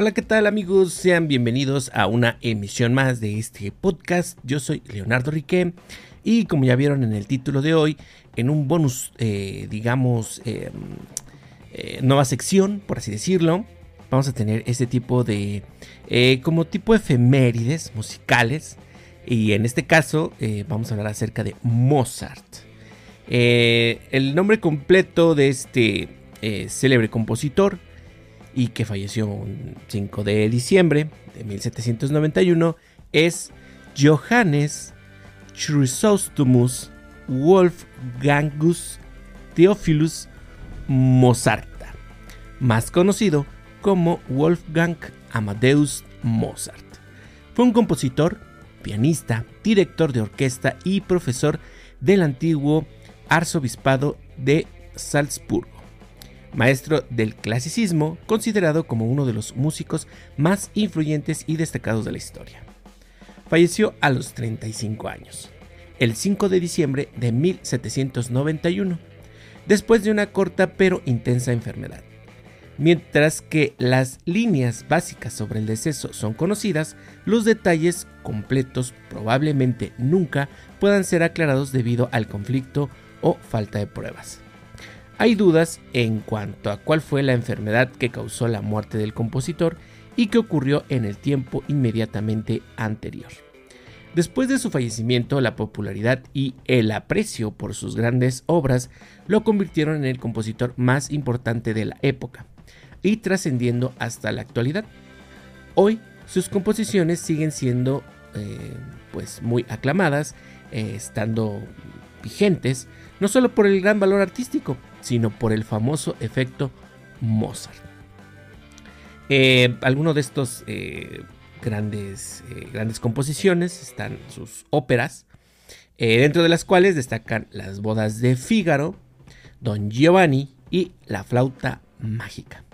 Hola, ¿qué tal amigos? Sean bienvenidos a una emisión más de este podcast. Yo soy Leonardo Riquet y como ya vieron en el título de hoy, en un bonus, eh, digamos, eh, eh, nueva sección, por así decirlo, vamos a tener este tipo de, como tipo efemérides musicales. Y en este caso vamos a hablar acerca de Mozart. el nombre completo de este célebre compositor y que falleció un 5 de diciembre de 1791 es Johannes Chrysostomos Wolfgangus Theophilus Mozarta, más conocido como Wolfgang Amadeus Mozart. Fue un compositor, pianista, director de orquesta y profesor del antiguo arzobispado de Salzburgo maestro del clasicismo, considerado como uno de los músicos más influyentes y destacados de la historia. Falleció a los 35 años, el 5 de diciembre de 1791, después de una corta pero intensa enfermedad. Mientras que las líneas básicas sobre el deceso son conocidas, los detalles completos probablemente nunca puedan ser aclarados debido al conflicto o falta de pruebas. Hay dudas en cuanto a cuál fue la enfermedad que causó la muerte del compositor y que ocurrió en el tiempo inmediatamente anterior. Después de su fallecimiento, la popularidad y el aprecio por sus grandes obras lo convirtieron en el compositor más importante de la época y trascendiendo hasta la actualidad. Hoy sus composiciones siguen siendo eh, pues muy aclamadas, eh, estando vigentes, no solo por el gran valor artístico, sino por el famoso efecto Mozart. Eh, algunos de estos eh, grandes, eh, grandes composiciones están sus óperas, dentro de las cuales destacan las bodas de Fígaro, Don Giovanni y la flauta mágica.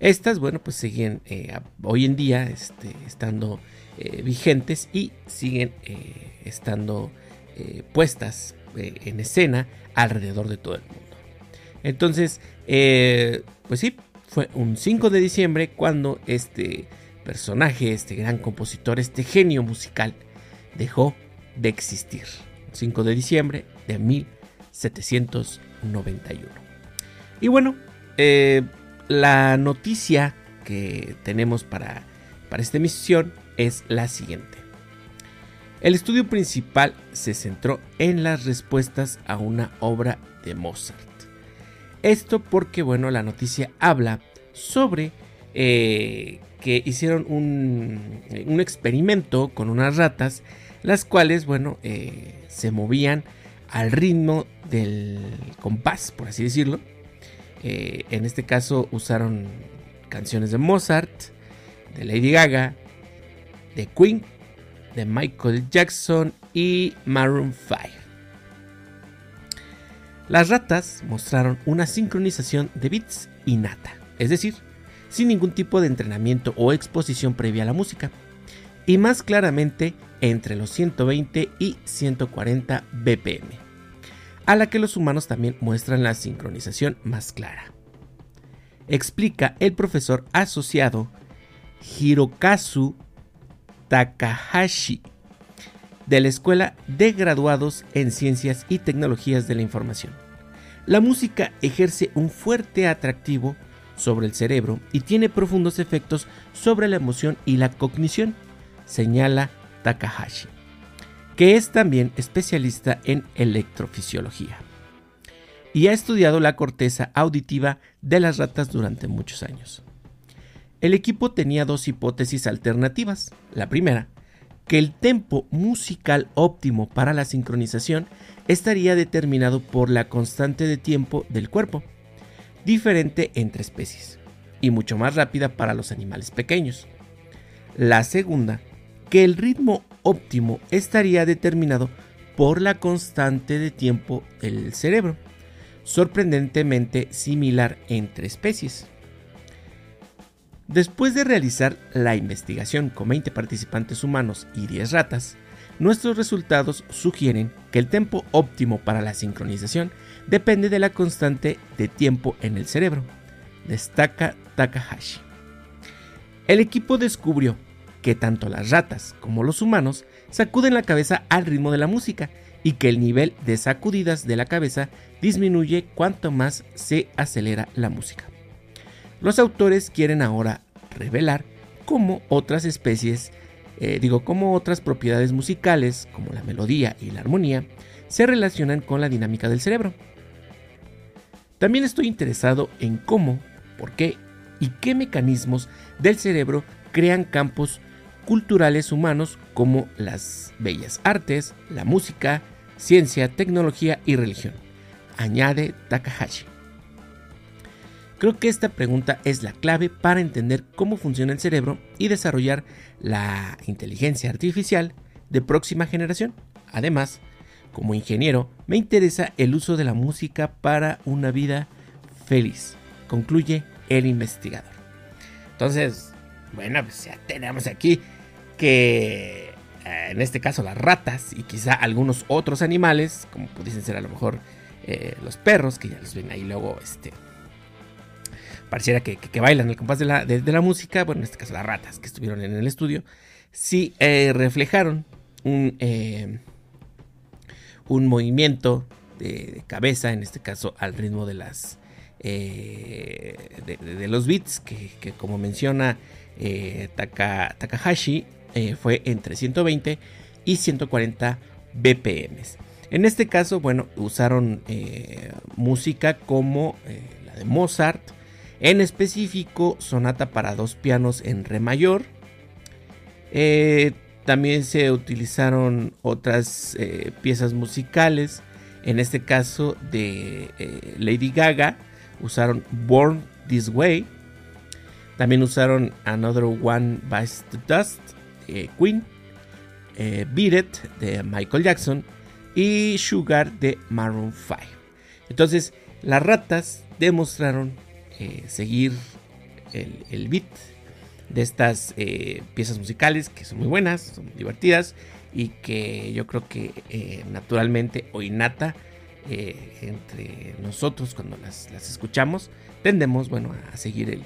Estas, bueno, pues siguen hoy en día este, estando vigentes y siguen estando puestas en escena alrededor de todo el mundo. Entonces, eh, pues sí, fue un 5 de diciembre cuando este personaje, este gran compositor, este genio musical, dejó de existir. 5 de diciembre de 1791. Y bueno, eh, la noticia que tenemos para, para esta emisión es la siguiente. El estudio principal se centró en las respuestas a una obra de Mozart. Esto porque, bueno, la noticia habla sobre eh, que hicieron un, experimento con unas ratas, las cuales, bueno, eh, se movían al ritmo del compás, por así decirlo. Eh, en este caso usaron canciones de Mozart, de Lady Gaga, de Queen, de Michael Jackson y Maroon 5. Las ratas mostraron una sincronización de bits innata, es decir, sin ningún tipo de entrenamiento o exposición previa a la música, y más claramente entre los 120 y 140 BPM, a la que los humanos también muestran la sincronización más clara. Explica el profesor asociado Hirokazu Takahashi de la Escuela de Graduados en Ciencias y Tecnologías de la Información. La música ejerce un fuerte atractivo sobre el cerebro y tiene profundos efectos sobre la emoción y la cognición, señala Takahashi, que es también especialista en electrofisiología y ha estudiado la corteza auditiva de las ratas durante muchos años. El equipo tenía dos hipótesis alternativas. La primera, que el tempo musical óptimo para la sincronización estaría determinado por la constante de tiempo del cuerpo, diferente entre especies, y mucho más rápida para los animales pequeños. La segunda, que el ritmo óptimo estaría determinado por la constante de tiempo del cerebro, sorprendentemente similar entre especies. Después de realizar la investigación con 20 participantes humanos y 10 ratas, nuestros resultados sugieren que el tiempo óptimo para la sincronización depende de la constante de tiempo en el cerebro, destaca Takahashi. El equipo descubrió que tanto las ratas como los humanos sacuden la cabeza al ritmo de la música y que el nivel de sacudidas de la cabeza disminuye cuanto más se acelera la música. Los autores quieren ahora revelar cómo otras especies, eh, digo, cómo otras propiedades musicales, como la melodía y la armonía, se relacionan con la dinámica del cerebro. También estoy interesado en cómo, por qué y qué mecanismos del cerebro crean campos culturales humanos como las bellas artes, la música, ciencia, tecnología y religión, añade Takahashi. Creo que esta pregunta es la clave para entender cómo funciona el cerebro y desarrollar la inteligencia artificial de próxima generación. Además, como ingeniero, me interesa el uso de la música para una vida feliz, concluye el investigador. Entonces, bueno, pues ya tenemos aquí que eh, en este caso las ratas y quizá algunos otros animales, como pudiesen ser a lo mejor eh, los perros, que ya los ven ahí luego, este, pareciera que, bailan el compás de la, de, la, música, bueno, en este caso las ratas que estuvieron en el estudio, sí eh, reflejaron un, un movimiento de, cabeza, en este caso al ritmo de las de, los beats, que, como menciona Takahashi, eh, fue entre 120 y 140 BPM. En este caso, bueno, usaron eh, música como eh, la de Mozart, en específico sonata para dos pianos en re mayor. también se utilizaron otras piezas musicales, en este caso de Lady Gaga, usaron Born This Way. También usaron Another One Bites the Dust eh, Queen, eh, Beat It de Michael Jackson y Sugar de Maroon 5. Entonces, las ratas demostraron eh, seguir el, beat de estas piezas musicales que son muy buenas, son divertidas y que yo creo que naturalmente o innata entre nosotros cuando las, escuchamos tendemos bueno a seguir el,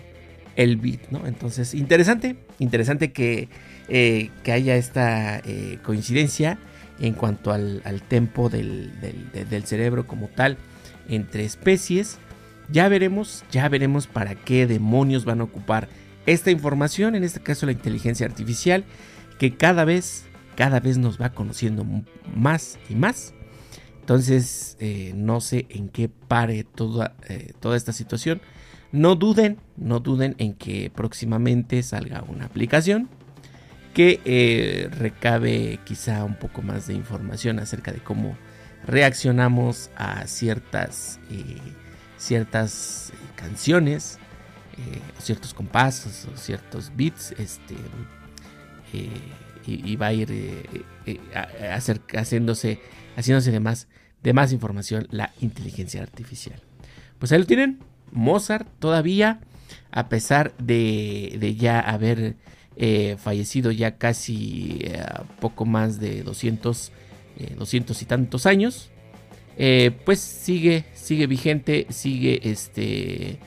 el beat, ¿no? Entonces, interesante, interesante que eh, que haya esta eh, coincidencia en cuanto al, tempo del, cerebro como tal entre especies. Ya veremos, ya veremos para qué demonios van a ocupar esta información, en este caso la inteligencia artificial, que cada vez, cada vez nos va conociendo más y más. Entonces, eh, no sé en qué pare toda, toda esta situación. No duden, no duden en que próximamente salga una aplicación que eh, recabe quizá un poco más de información acerca de cómo reaccionamos a ciertas, eh, ciertas canciones, eh, ciertos compases ciertos beats, este, y, va a ir haciéndose, haciéndose de más, de más información la inteligencia artificial. Pues ahí lo tienen, Mozart todavía, a pesar de, de ya haber eh, fallecido ya casi eh, poco más de 200, 200 eh, y tantos años, pues sigue, sigue vigente, sigue, este,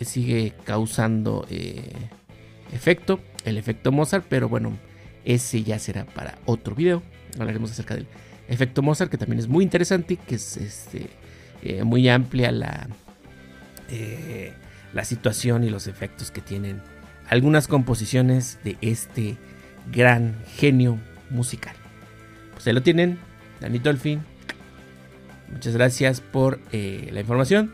sigue causando efecto, el efecto Mozart, pero bueno, ese ya será para otro video. Hablaremos acerca del efecto Mozart, que también es muy interesante, que es este, muy amplia la, la situación y los efectos que tienen algunas composiciones de este gran genio musical. Pues ahí lo tienen, Danito Dolphin. Muchas gracias por eh, la información.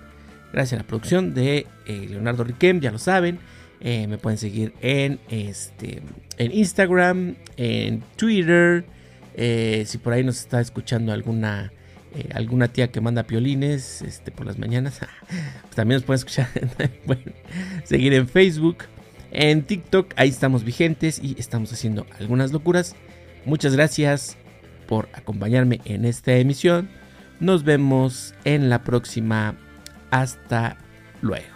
Gracias a la producción de eh, Leonardo Riquem, ya lo saben. Eh, me pueden seguir en, este, en Instagram, en Twitter. si por ahí nos está escuchando alguna, alguna tía que manda piolines este, por las mañanas, pues también nos pueden escuchar. seguir en Facebook. En TikTok ahí estamos vigentes y estamos haciendo algunas locuras. Muchas gracias por acompañarme en esta emisión. Nos vemos en la próxima. Hasta luego.